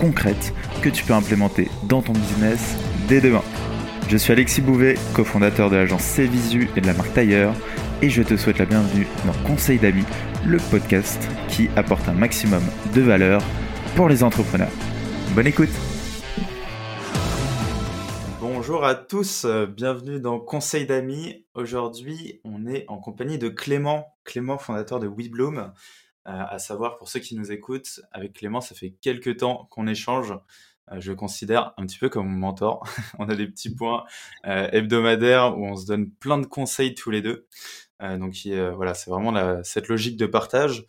concrètes que tu peux implémenter dans ton business dès demain. Je suis Alexis Bouvet, cofondateur de l'agence Cvisu et de la marque Tailleur, et je te souhaite la bienvenue dans Conseil d'amis, le podcast qui apporte un maximum de valeur pour les entrepreneurs. Bonne écoute Bonjour à tous, bienvenue dans Conseil d'amis. Aujourd'hui, on est en compagnie de Clément, Clément fondateur de WeBloom. Euh, à savoir, pour ceux qui nous écoutent, avec Clément, ça fait quelques temps qu'on échange euh, je le considère un petit peu comme mon mentor. on a des petits points euh, hebdomadaires où on se donne plein de conseils tous les deux. Donc voilà, c'est vraiment cette logique de partage.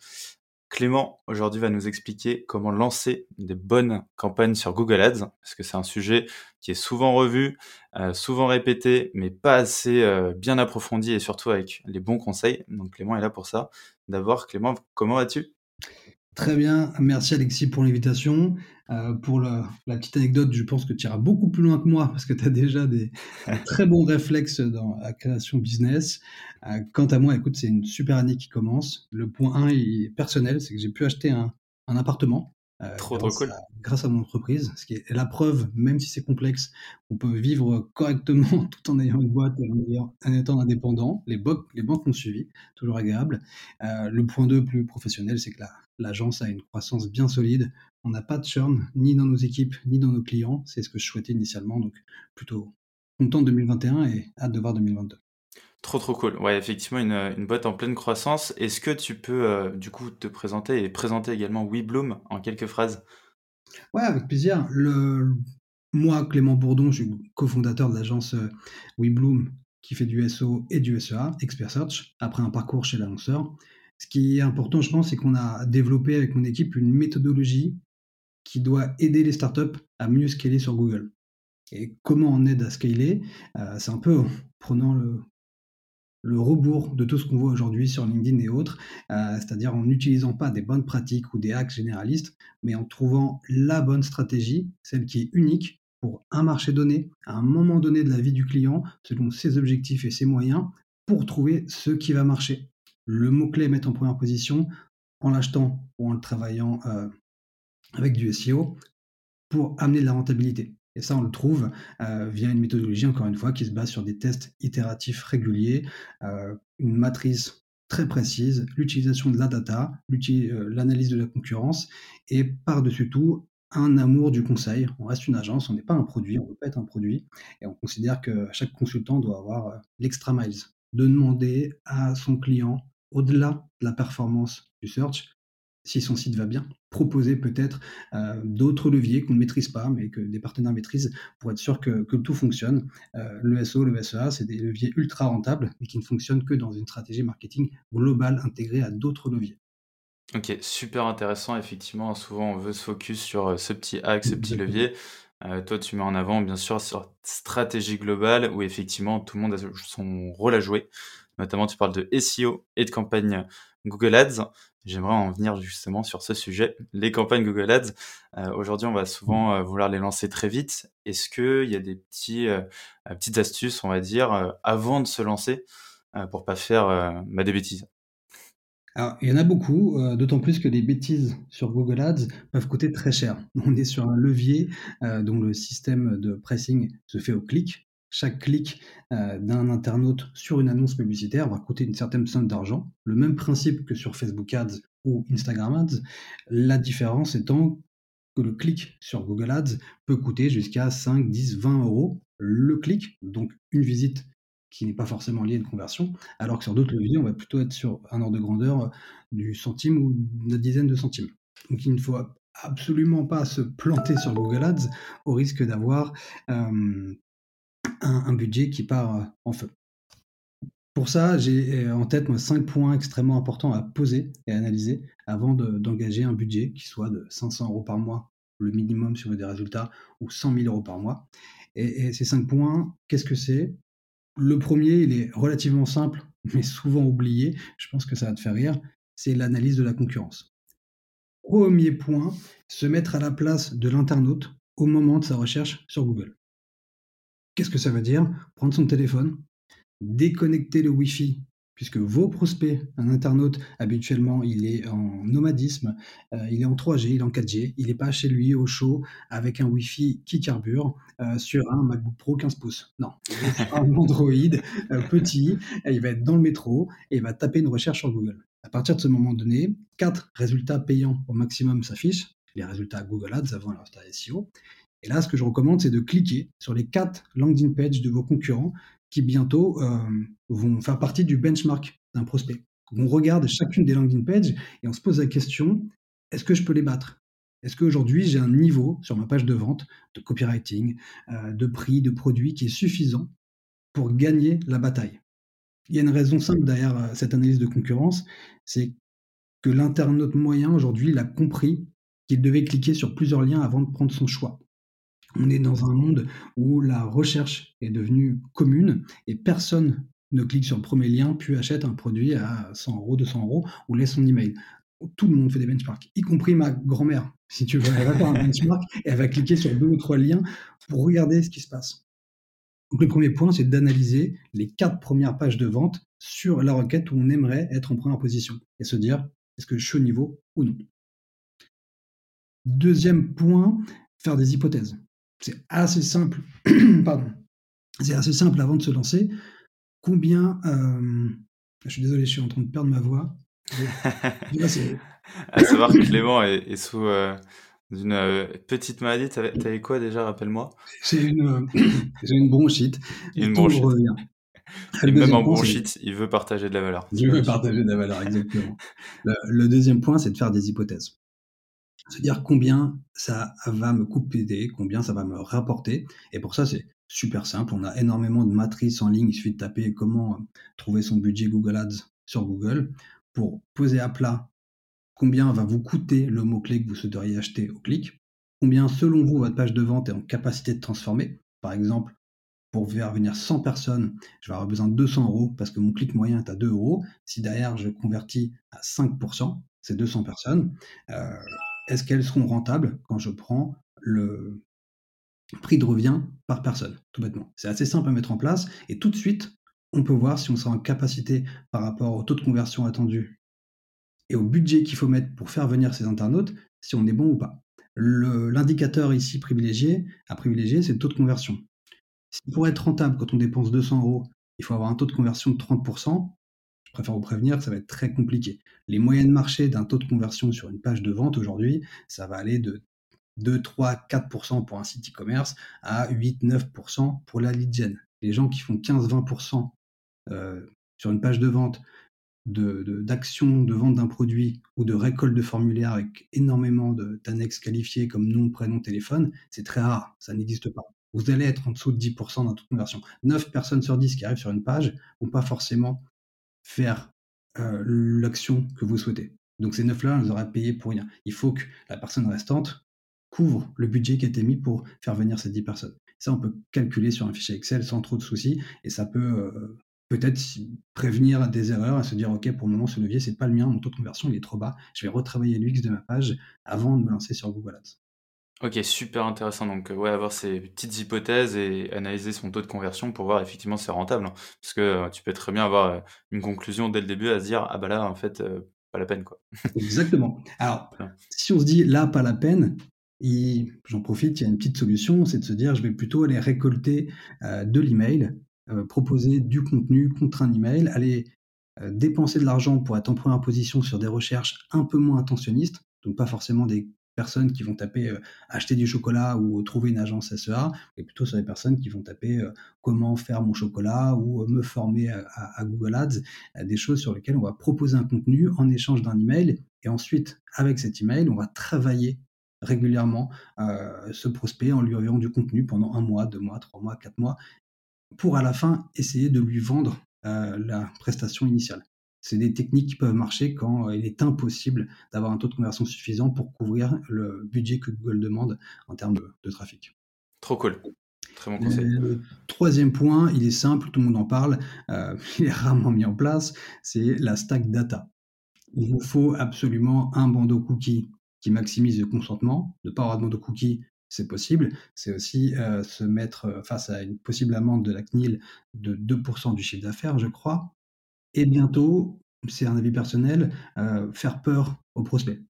Clément aujourd'hui va nous expliquer comment lancer des bonnes campagnes sur Google Ads, parce que c'est un sujet qui est souvent revu, souvent répété, mais pas assez bien approfondi et surtout avec les bons conseils. Donc Clément est là pour ça. D'abord, Clément, comment vas-tu? Très bien, merci Alexis pour l'invitation. Euh, pour la, petite anecdote, je pense que tu iras beaucoup plus loin que moi parce que tu as déjà des, très bons réflexes dans la création business. Euh, quant à moi, écoute, c'est une super année qui commence. Le point 1 est personnel, c'est que j'ai pu acheter un, appartement. Euh, trop, trop cool. grâce à mon entreprise, ce qui est la preuve, même si c'est complexe, on peut vivre correctement tout en ayant une boîte et en, étant indépendant. Les, les banques ont suivi, toujours agréable. le point 2 plus professionnel, c'est que l'agence a une croissance bien solide. On n'a pas de churn, ni dans nos équipes, ni dans nos clients. C'est ce que je souhaitais initialement. Donc, plutôt content de 2021 et hâte de voir 2022. Trop trop cool. Ouais, effectivement, une, boîte en pleine croissance. Est-ce que tu peux euh, du coup te présenter et présenter également WeBloom en quelques phrases? Ouais, avec plaisir. Le... Moi, Clément Bourdon, je suis cofondateur de l'agence euh, WeBloom qui fait du SO et du SEA, Expert Search, après un parcours chez l'annonceur. Ce qui est important, je pense, c'est qu'on a développé avec mon équipe une méthodologie qui doit aider les startups à mieux scaler sur Google. Et comment on aide à scaler? Euh, C'est un peu en prenant le, le rebours de tout ce qu'on voit aujourd'hui sur LinkedIn et autres, euh, c'est-à-dire en n'utilisant pas des bonnes pratiques ou des hacks généralistes, mais en trouvant la bonne stratégie, celle qui est unique pour un marché donné, à un moment donné de la vie du client, selon ses objectifs et ses moyens, pour trouver ce qui va marcher. Le mot-clé mettre en première position en l'achetant ou en le travaillant euh, avec du SEO pour amener de la rentabilité. Et ça, on le trouve euh, via une méthodologie, encore une fois, qui se base sur des tests itératifs réguliers, euh, une matrice très précise, l'utilisation de la data, euh, l'analyse de la concurrence, et par-dessus tout, un amour du conseil. On reste une agence, on n'est pas un produit, on ne veut pas être un produit, et on considère que chaque consultant doit avoir l'extra miles, de demander à son client, au-delà de la performance du search, si son site va bien, proposer peut-être euh, d'autres leviers qu'on ne maîtrise pas, mais que des partenaires maîtrisent pour être sûr que, tout fonctionne. Euh, le SO, le SEA, c'est des leviers ultra rentables, mais qui ne fonctionnent que dans une stratégie marketing globale intégrée à d'autres leviers. Ok, super intéressant. Effectivement, souvent on veut se focus sur euh, ce petit axe, ce petit levier. toi, tu mets en avant, bien sûr, sur stratégie globale où effectivement tout le monde a son rôle à jouer. Notamment, tu parles de SEO et de campagne Google Ads. J'aimerais en venir justement sur ce sujet, les campagnes Google Ads. Euh, aujourd'hui, on va souvent euh, vouloir les lancer très vite. Est-ce qu'il y a des petits, euh, petites astuces, on va dire, avant de se lancer pour pas faire bah, des bêtises? Alors, il y en a beaucoup, d'autant plus que les bêtises sur Google Ads peuvent coûter très cher. On est sur un levier dont le système de pricing se fait au clic, chaque clic euh, d'un internaute sur une annonce publicitaire va coûter une certaine somme d'argent. Le même principe que sur Facebook Ads ou Instagram Ads. La différence étant que le clic sur Google Ads peut coûter jusqu'à 5, 10, 20 euros le clic, donc une visite qui n'est pas forcément liée à une conversion, alors que sur d'autres leviers, on va plutôt être sur un ordre de grandeur du centime ou d'une dizaine de centimes. Donc il ne faut absolument pas se planter sur Google Ads au risque d'avoir euh, un, budget qui part euh, en feu. Pour ça, j'ai euh, en tête moi, cinq points extrêmement importants à poser et analyser avant d'engager un budget qui soit de 500 euros par mois, le minimum si des résultats, ou 100 000 euros par mois. Et, ces cinq points, qu'est-ce que c'est? Le premier, il est relativement simple, mais souvent oublié. Je pense que ça va te faire rire. C'est l'analyse de la concurrence. Premier point, se mettre à la place de l'internaute au moment de sa recherche sur Google. Qu'est-ce que ça veut dire? Prendre son téléphone, déconnecter le Wi-Fi puisque vos prospects, un internaute, habituellement, il est en nomadisme, euh, il est en 3G, il est en 4G, il n'est pas chez lui au chaud avec un Wi-Fi qui carbure euh, sur un MacBook Pro 15 pouces. Non, un Android euh, petit, il va être dans le métro et il va taper une recherche sur Google. À partir de ce moment donné, quatre résultats payants au maximum s'affichent, les résultats Google Ads avant leur SEO. Et là, ce que je recommande, c'est de cliquer sur les quatre landing pages de vos concurrents qui bientôt euh, vont faire partie du benchmark d'un prospect. On regarde chacune des landing pages et on se pose la question, est-ce que je peux les battre? Est-ce qu'aujourd'hui j'ai un niveau sur ma page de vente, de copywriting, euh, de prix, de produit qui est suffisant pour gagner la bataille? Il y a une raison simple derrière euh, cette analyse de concurrence, c'est que l'internaute moyen aujourd'hui, il a compris qu'il devait cliquer sur plusieurs liens avant de prendre son choix. On est dans un monde où la recherche est devenue commune et personne ne clique sur le premier lien puis achète un produit à 100 euros, 200 euros ou laisse son email. Tout le monde fait des benchmarks, y compris ma grand-mère. Si tu veux, elle va faire un benchmark et elle va cliquer sur deux ou trois liens pour regarder ce qui se passe. Donc le premier point, c'est d'analyser les quatre premières pages de vente sur la requête où on aimerait être en première position et se dire est-ce que je suis au niveau ou non? Deuxième point, faire des hypothèses c'est assez simple. Pardon. C'est assez simple avant de se lancer. Combien. Euh, je suis désolé, je suis en train de perdre ma voix. à savoir que Clément est, sous euh, une euh, petite maladie. T'avais quoi déjà, rappelle-moi? J'ai une, une bronchite. Une bronchite. Et même en bronchite, il veut partager de la valeur. Il veut partager de la valeur, exactement. le deuxième point, c'est de faire des hypothèses se dire combien ça va me couper, combien ça va me rapporter. Et pour ça, c'est super simple. On a énormément de matrices en ligne. Il suffit de taper comment trouver son budget Google Ads sur Google pour poser à plat combien va vous coûter le mot-clé que vous souhaiteriez acheter au clic, combien selon vous votre page de vente est en capacité de transformer. Par exemple, pour faire venir 100 personnes, je vais avoir besoin de 200 euros parce que mon clic moyen est à 2 euros. Si derrière je convertis à 5%, c'est 200 personnes. Euh, est-ce qu'elles seront rentables quand je prends le prix de revient par personne, tout bêtement? C'est assez simple à mettre en place et tout de suite, on peut voir si on sera en capacité par rapport au taux de conversion attendu et au budget qu'il faut mettre pour faire venir ces internautes, si on est bon ou pas. L'indicateur ici privilégié, à privilégier, c'est le taux de conversion. Si pour être rentable, quand on dépense 200 euros, il faut avoir un taux de conversion de 30%, je préfère vous prévenir ça va être très compliqué. Les moyennes marché d'un taux de conversion sur une page de vente aujourd'hui, ça va aller de 2, 3, 4% pour un site e-commerce à 8, 9% pour la lead gen. Les gens qui font 15, 20% euh, sur une page de vente d'actions de, vente d'un produit ou de récolte de formulaires avec énormément d'annexes qualifiées comme nom, prénom, téléphone, c'est très rare, ça n'existe pas. Vous allez être en dessous de 10% dans toute conversion. 9 personnes sur 10 qui arrivent sur une page vont pas forcément faire l'action que vous souhaitez. Donc ces neuf-là, on les aura pour rien. Il faut que la personne restante couvre le budget qui a été mis pour faire venir ces 10 personnes. Ça, on peut calculer sur un fichier Excel sans trop de soucis et ça peut peut-être prévenir des erreurs et se dire ok pour le moment ce levier c'est pas le mien, mon taux de conversion il est trop bas, je vais retravailler l'UX de ma page avant de me lancer sur Google Ads. Ok, super intéressant. Donc, euh, ouais, avoir ces petites hypothèses et analyser son taux de conversion pour voir effectivement si c'est rentable. Hein. Parce que euh, tu peux très bien avoir euh, une conclusion dès le début à se dire, ah bah là, en fait, pas la peine, quoi. Exactement. Alors, si on se dit là, pas la peine, j'en profite, il y a une petite solution, c'est de se dire, je vais plutôt aller récolter de l'email, proposer du contenu contre un email, aller dépenser de l'argent pour être en première position sur des recherches un peu moins intentionnistes, donc pas forcément des personnes qui vont taper euh, acheter du chocolat ou trouver une agence SEA, et plutôt sur les personnes qui vont taper euh, comment faire mon chocolat ou euh, me former à, Google Ads, des choses sur lesquelles on va proposer un contenu en échange d'un email, et ensuite, avec cet email, on va travailler régulièrement ce prospect en lui envoyant du contenu pendant un mois, deux mois, trois mois, quatre mois, pour à la fin essayer de lui vendre la prestation initiale c'est des techniques qui peuvent marcher quand euh, il est impossible d'avoir un taux de conversion suffisant pour couvrir le budget que Google demande en termes de, trafic. Trop cool. Très bon conseil. Le troisième point, il est simple, tout le monde en parle, euh, il est rarement mis en place, c'est la stack data. Il vous faut absolument un bandeau cookie qui maximise le consentement. Ne pas avoir de bandeau cookie, c'est possible. C'est aussi euh, se mettre face à une possible amende de la CNIL de 2% du chiffre d'affaires, je crois. Et bientôt, c'est un avis personnel, euh, faire peur aux prospects.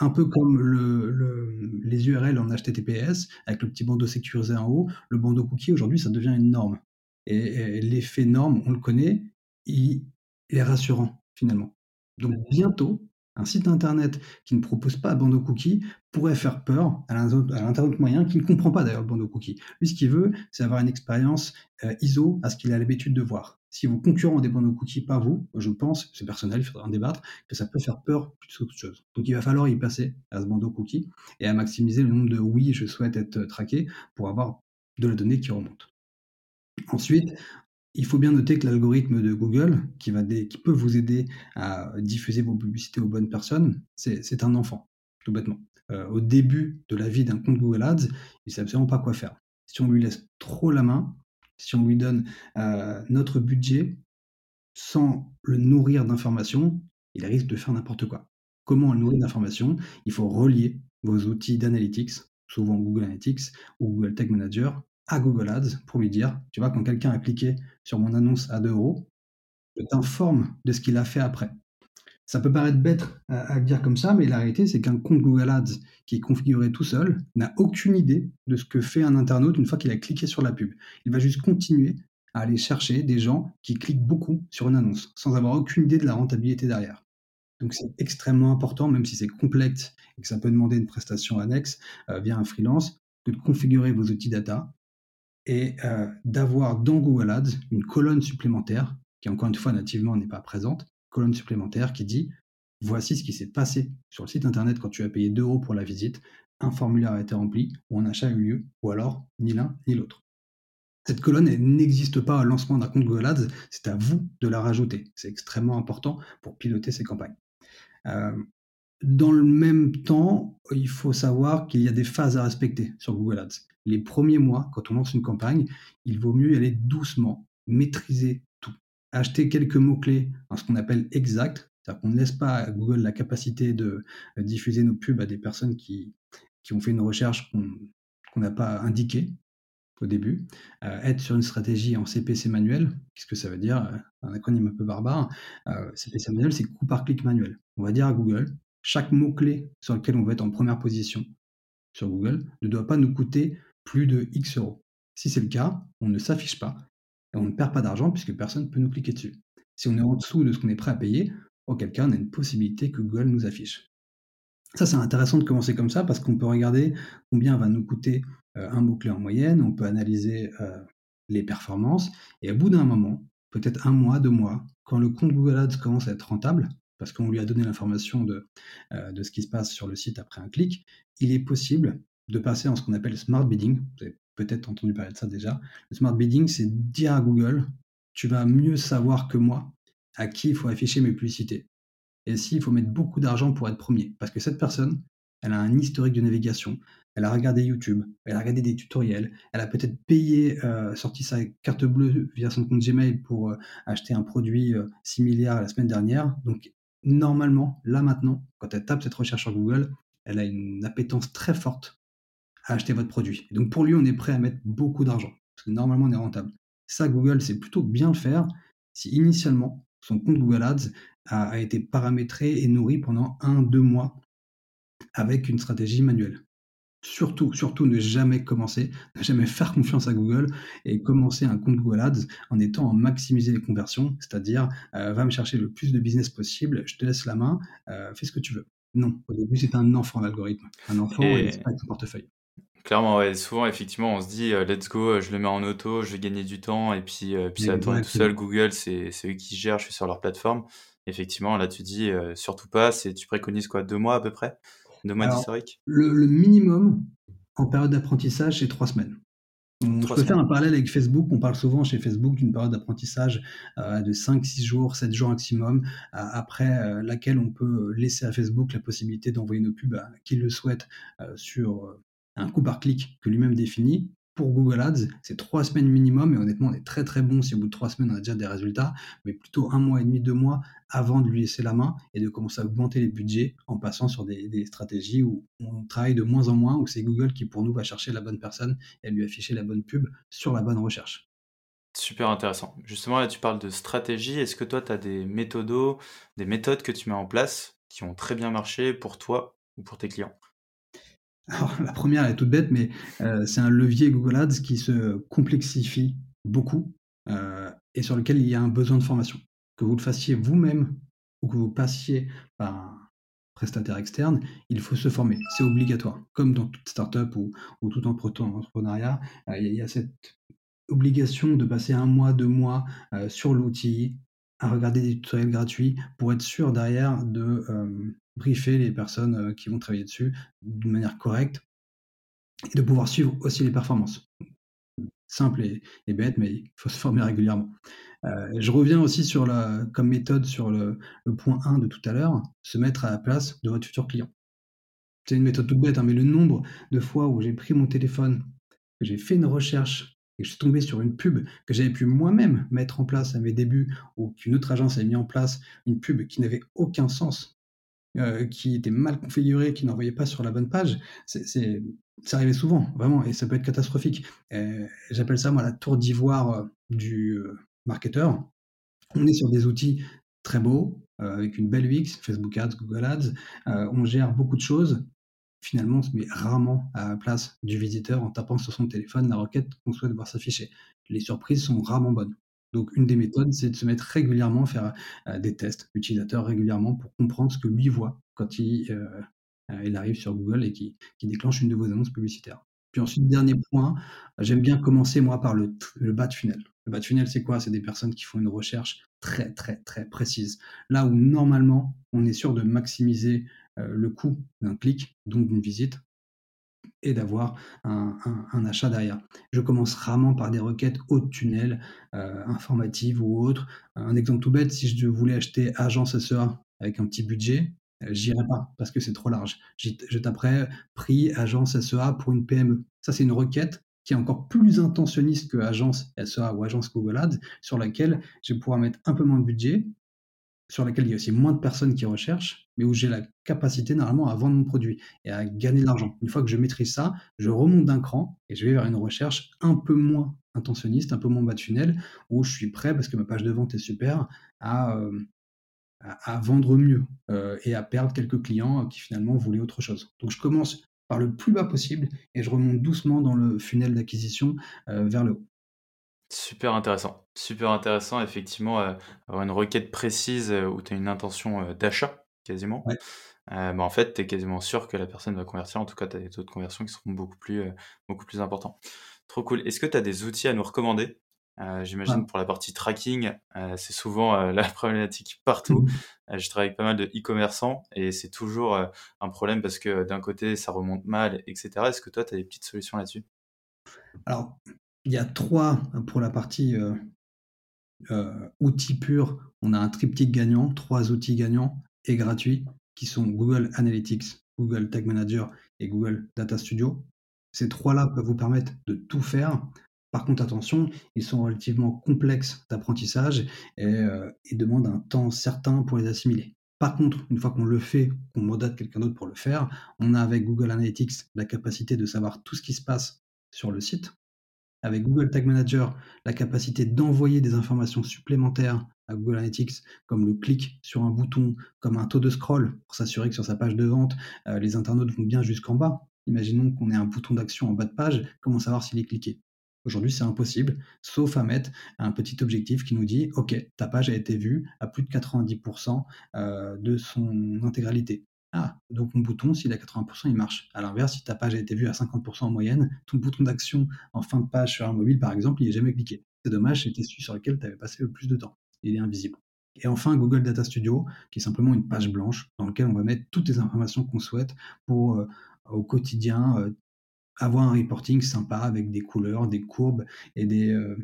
Un peu comme le, les URL en HTTPS, avec le petit bandeau sécurisé en haut, le bandeau cookie, aujourd'hui, ça devient une norme. Et, l'effet norme, on le connaît, il est rassurant, finalement. Donc bientôt, un site internet qui ne propose pas de bandeau cookie pourrait faire peur à l'internaute moyen qui ne comprend pas d'ailleurs le bandeau cookie. Lui, ce qu'il veut, c'est avoir une expérience euh, ISO à ce qu'il a l'habitude de voir. Si vos concurrents des bandeaux cookies, pas vous, je pense, c'est personnel, il faudra en débattre, que ça peut faire peur plus qu'autre chose. Donc il va falloir y passer à ce bandeau cookie et à maximiser le nombre de oui, je souhaite être traqué pour avoir de la donnée qui remonte. Ensuite, il faut bien noter que l'algorithme de Google, qui, va qui peut vous aider à diffuser vos publicités aux bonnes personnes, c'est un enfant, tout bêtement. Euh, au début de la vie d'un compte Google Ads, il ne sait absolument pas quoi faire. Si on lui laisse trop la main, si on lui donne euh, notre budget sans le nourrir d'informations, il risque de faire n'importe quoi. Comment le nourrir d'informations? Il faut relier vos outils d'analytics, souvent Google Analytics ou Google Tag Manager, à Google Ads pour lui dire, tu vois, quand quelqu'un a cliqué sur mon annonce à 2 euros, je t'informe de ce qu'il a fait après. Ça peut paraître bête à, dire comme ça, mais la réalité, c'est qu'un compte Google Ads qui est configuré tout seul n'a aucune idée de ce que fait un internaute une fois qu'il a cliqué sur la pub. Il va juste continuer à aller chercher des gens qui cliquent beaucoup sur une annonce, sans avoir aucune idée de la rentabilité derrière. Donc c'est extrêmement important, même si c'est complexe et que ça peut demander une prestation annexe euh, via un freelance, de configurer vos outils data et euh, d'avoir dans Google Ads une colonne supplémentaire, qui encore une fois nativement n'est pas présente, colonne supplémentaire qui dit voici ce qui s'est passé sur le site internet quand tu as payé 2 euros pour la visite, un formulaire a été rempli, ou un achat a eu lieu, ou alors ni l'un ni l'autre. Cette colonne n'existe pas au lancement d'un compte Google Ads, c'est à vous de la rajouter. C'est extrêmement important pour piloter ces campagnes. Euh, dans le même temps, il faut savoir qu'il y a des phases à respecter sur Google Ads les premiers mois, quand on lance une campagne, il vaut mieux y aller doucement, maîtriser. Acheter quelques mots-clés en ce qu'on appelle exact, c'est-à-dire qu'on ne laisse pas à Google la capacité de euh, diffuser nos pubs à des personnes qui, ont fait une recherche qu'on n'a pas indiquée au début. Euh, être sur une stratégie en CPC manuel, qu'est-ce que ça veut dire euh, Un acronyme un peu barbare. CPC manuel, c'est coup par clic manuel. On va dire à Google, chaque mot-clé sur lequel on va être en première position sur Google ne doit pas nous coûter plus de X euros. Si c'est le cas, on ne s'affiche pas on ne perd pas d'argent puisque personne ne peut nous cliquer dessus. Si on est en dessous de ce qu'on est prêt à payer, auquel cas on a une possibilité que Google nous affiche. Ça, c'est intéressant de commencer comme ça parce qu'on peut regarder combien va nous coûter euh, un mot-clé en moyenne, on peut analyser euh, les performances et au bout d'un moment, peut-être un mois, deux mois, quand le compte Google Ads commence à être rentable, parce qu'on lui a donné l'information de, euh, ce qui se passe sur le site après un clic, il est possible de passer en ce qu'on appelle smart bidding. Peut-être entendu parler de ça déjà. Le smart bidding, c'est dire à Google, tu vas mieux savoir que moi à qui il faut afficher mes publicités. Et s'il faut mettre beaucoup d'argent pour être premier. Parce que cette personne, elle a un historique de navigation, elle a regardé YouTube, elle a regardé des tutoriels, elle a peut-être payé, euh, sorti sa carte bleue via son compte Gmail pour euh, acheter un produit euh, similaire la semaine dernière. Donc normalement, là maintenant, quand elle tape cette recherche sur Google, elle a une appétence très forte à acheter votre produit. donc pour lui, on est prêt à mettre beaucoup d'argent, parce que normalement, on est rentable. Ça, Google c'est plutôt bien le faire si initialement, son compte Google Ads a, été paramétré et nourri pendant un, deux mois avec une stratégie manuelle. Surtout, surtout ne jamais commencer, ne jamais faire confiance à Google et commencer un compte Google Ads en étant en maximiser les conversions, c'est-à-dire euh, va me chercher le plus de business possible, je te laisse la main, euh, fais ce que tu veux. Non, au début c'est un enfant l'algorithme, un enfant et, et pas avec son portefeuille. Clairement, ouais, souvent, effectivement, on se dit, euh, let's go, je le mets en auto, je vais gagner du temps, et puis, euh, puis ça tout seul. Google, c'est eux qui gèrent, je suis sur leur plateforme. Effectivement, là, tu dis, euh, surtout pas, c'est, tu préconises quoi, deux mois à peu près? Deux mois d'historique? le, le, minimum en période d'apprentissage, c'est trois semaines. je peux faire un parallèle avec Facebook. On parle souvent chez Facebook d'une période d'apprentissage de 5, 6 jours, 7 jours maximum, après laquelle on peut laisser à Facebook la possibilité d'envoyer nos pubs à qui le souhaite sur un coup par clic que lui-même définit. pour Google Ads, c'est trois semaines minimum, et honnêtement, on est très très bon si au bout de trois semaines on a déjà des résultats, mais plutôt un mois et demi, deux mois avant de lui laisser la main et de commencer à augmenter les budgets en passant sur des, des stratégies où on travaille de moins en moins, où c'est Google qui pour nous va chercher la bonne personne et lui afficher la bonne pub sur la bonne recherche. Super intéressant. Justement, là, tu parles de stratégie. Est-ce que toi, tu as des méthodos, des méthodes que tu mets en place qui ont très bien marché pour toi ou pour tes clients? Alors, la première est toute bête, mais euh, c'est un levier Google Ads qui se complexifie beaucoup euh, et sur lequel il y a un besoin de formation. Que vous le fassiez vous-même ou que vous passiez par un prestataire externe, il faut se former. C'est obligatoire. Comme dans toute startup ou, ou tout entrepreneuriat, euh, il y a cette obligation de passer un mois, deux mois sur l'outil, à regarder des tutoriels gratuits pour être sûr derrière de briefer les personnes euh, qui vont travailler dessus d'une manière correcte et de pouvoir suivre aussi les performances. Simple et, bête, mais il faut se former régulièrement. Euh, je reviens aussi sur la, comme méthode sur le, point 1 de tout à l'heure, se mettre à la place de votre futur client. C'est une méthode toute bête, hein, mais le nombre de fois où j'ai pris mon téléphone, j'ai fait une recherche et je suis tombé sur une pub que j'avais pu moi-même mettre en place à mes débuts ou qu'une autre agence avait mis en place, une pub qui n'avait aucun sens, euh, qui était mal configuré, qui n'envoyait pas sur la bonne page, c'est, ça arrivait souvent, vraiment, et ça peut être catastrophique. Euh, j'appelle ça, moi, la tour d'ivoire euh, du marketeur. On est sur des outils très beaux, avec une belle UX, Facebook Ads, Google Ads. on gère beaucoup de choses. Finalement, on se met rarement à la place du visiteur en tapant sur son téléphone la requête qu'on souhaite voir s'afficher. Les surprises sont rarement bonnes. Donc, une des méthodes, c'est de se mettre régulièrement, faire euh, des tests utilisateurs régulièrement pour comprendre ce que lui voit quand il, euh, euh, arrive sur Google et qui, qui déclenche une de vos annonces publicitaires. Puis ensuite, dernier point, j'aime bien commencer moi par le, le, bas de funnel. Le bas de funnel, c'est quoi? C'est des personnes qui font une recherche très très très précise. Là où normalement, on est sûr de maximiser le coût d'un clic, donc d'une visite, et d'avoir un, achat derrière. Je commence rarement par des requêtes haut de tunnel, euh, informatives ou autres. Un exemple tout bête, si je voulais acheter agence SEA avec un petit budget, euh, j'irai pas parce que c'est trop large. Je taperai prix agence SEA pour une PME. Ça, c'est une requête qui est encore plus intentionniste que agence SEA ou agence Google Ads, sur laquelle je vais pouvoir mettre un peu moins de budget sur laquelle il y a aussi moins de personnes qui recherchent, mais où j'ai la capacité normalement à vendre mon produit et à gagner de l'argent. Une fois que je maîtrise ça, je remonte d'un cran et je vais vers une recherche un peu moins intentionniste, un peu moins bas de funnel, où je suis prêt, parce que ma page de vente est super, à, euh, à, vendre mieux euh, et à perdre quelques clients qui finalement voulaient autre chose. Donc je commence par le plus bas possible et je remonte doucement dans le funnel d'acquisition euh, vers le haut. Super intéressant. Super intéressant, effectivement, euh, avoir une requête précise euh, où tu as une intention euh, d'achat, quasiment. Bah, en fait, tu es quasiment sûr que la personne va convertir. En tout cas, tu as des taux de conversion qui seront beaucoup plus, beaucoup plus importants. Trop cool. Est-ce que tu as des outils à nous recommander? J'imagine pour la partie tracking, c'est souvent la problématique partout. Mmh. je travaille avec pas mal de e-commerçants et c'est toujours un problème parce que d'un côté, ça remonte mal, etc. Est-ce que toi, tu as des petites solutions là-dessus? Alors, il y a trois pour la partie euh, euh, outils purs. On a un triptyque gagnant, trois outils gagnants et gratuits qui sont Google Analytics, Google Tag Manager et Google Data Studio. Ces trois-là peuvent vous permettre de tout faire. Par contre, attention, ils sont relativement complexes d'apprentissage et, euh, demandent un temps certain pour les assimiler. Par contre, une fois qu'on le fait, qu'on mandate quelqu'un d'autre pour le faire, on a avec Google Analytics la capacité de savoir tout ce qui se passe sur le site, avec Google Tag Manager la capacité d'envoyer des informations supplémentaires à Google Analytics, comme le clic sur un bouton, comme un taux de scroll, pour s'assurer que sur sa page de vente, euh, les internautes vont bien jusqu'en bas. Imaginons qu'on ait un bouton d'action en bas de page, comment savoir s'il est cliqué? Aujourd'hui, c'est impossible, sauf à mettre un petit objectif qui nous dit OK, ta page a été vue à plus de 90% euh, de son intégralité. Ah, donc mon bouton, s'il est à 80%, il marche. À l'inverse, si ta page a été vue à 50% en moyenne, ton bouton d'action en fin de page sur un mobile, par exemple, il n'est jamais cliqué. C'est dommage, c'était celui sur lequel tu avais passé le plus de temps. Il est invisible. Et enfin, Google Data Studio, qui est simplement une page blanche dans laquelle on va mettre toutes les informations qu'on souhaite pour, euh, au quotidien, euh, avoir un reporting sympa avec des couleurs, des courbes et des, euh,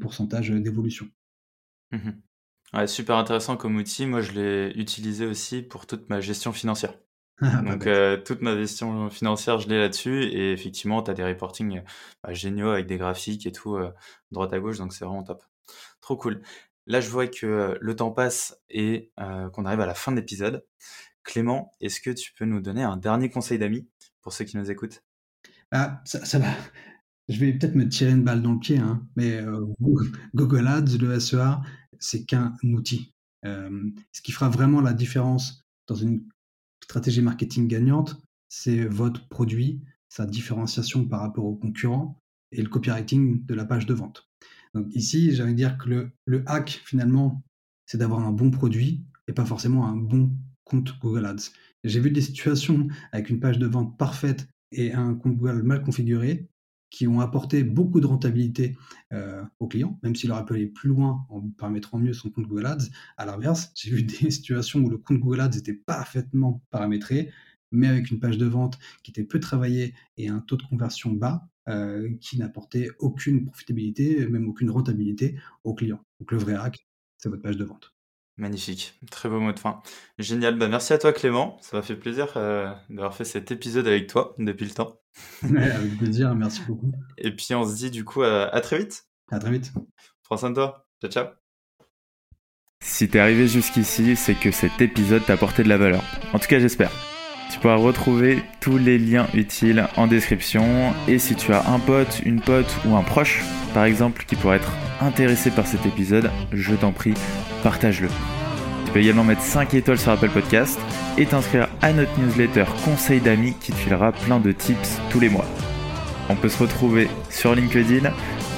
pourcentages d'évolution. Mmh super intéressant comme outil. Moi, je l'ai utilisé aussi pour toute ma gestion financière. Ah, Donc, euh, toute ma gestion financière, je l'ai là-dessus. Et effectivement, tu as des reportings bah, géniaux avec des graphiques et tout, euh, droite à gauche. Donc, c'est vraiment top. Trop cool. Là, je vois que le temps passe et qu'on arrive à la fin de l'épisode. Clément, est-ce que tu peux nous donner un dernier conseil d'amis pour ceux qui nous écoutent? Ah, ça, va. Je vais peut-être me tirer une balle dans le pied, hein, mais Google Ads, le SEA, c'est qu'un outil. ce qui fera vraiment la différence dans une stratégie marketing gagnante, c'est votre produit, sa différenciation par rapport aux concurrents et le copywriting de la page de vente. Donc ici, de dire que le hack, finalement, c'est d'avoir un bon produit et pas forcément un bon compte Google Ads. J'ai vu des situations avec une page de vente parfaite et un compte Google mal configuré qui ont apporté beaucoup de rentabilité euh, aux clients, même s'il aurait pu aller plus loin en paramétrant mieux son compte Google Ads. À l'inverse, j'ai vu des situations où le compte Google Ads était parfaitement paramétré, mais avec une page de vente qui était peu travaillée et un taux de conversion bas, euh, qui n'apportait aucune profitabilité, même aucune rentabilité aux clients. Donc le vrai hack, c'est votre page de vente. Magnifique, très beau mot de fin. Génial, bah, merci à toi Clément, ça m'a fait plaisir euh, d'avoir fait cet épisode avec toi depuis le temps. avec plaisir, merci beaucoup. Et puis on se dit du coup à, très vite. À très vite. Prends soin de toi, ciao ciao. Si t'es arrivé jusqu'ici, c'est que cet épisode t'a apporté de la valeur. En tout cas j'espère. Tu pourras retrouver tous les liens utiles en description. Et si tu as un pote, une pote ou un proche, par exemple, qui pourrait être intéressé par cet épisode, je t'en prie, partage-le. Tu peux également mettre 5 étoiles sur Apple Podcast et t'inscrire à notre newsletter Conseil d'amis qui te filera plein de tips tous les mois. On peut se retrouver sur LinkedIn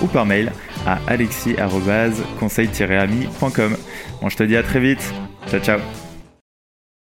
ou par mail à alexis-conseil-ami.com. Bon, je te dis à très vite. Ciao, ciao.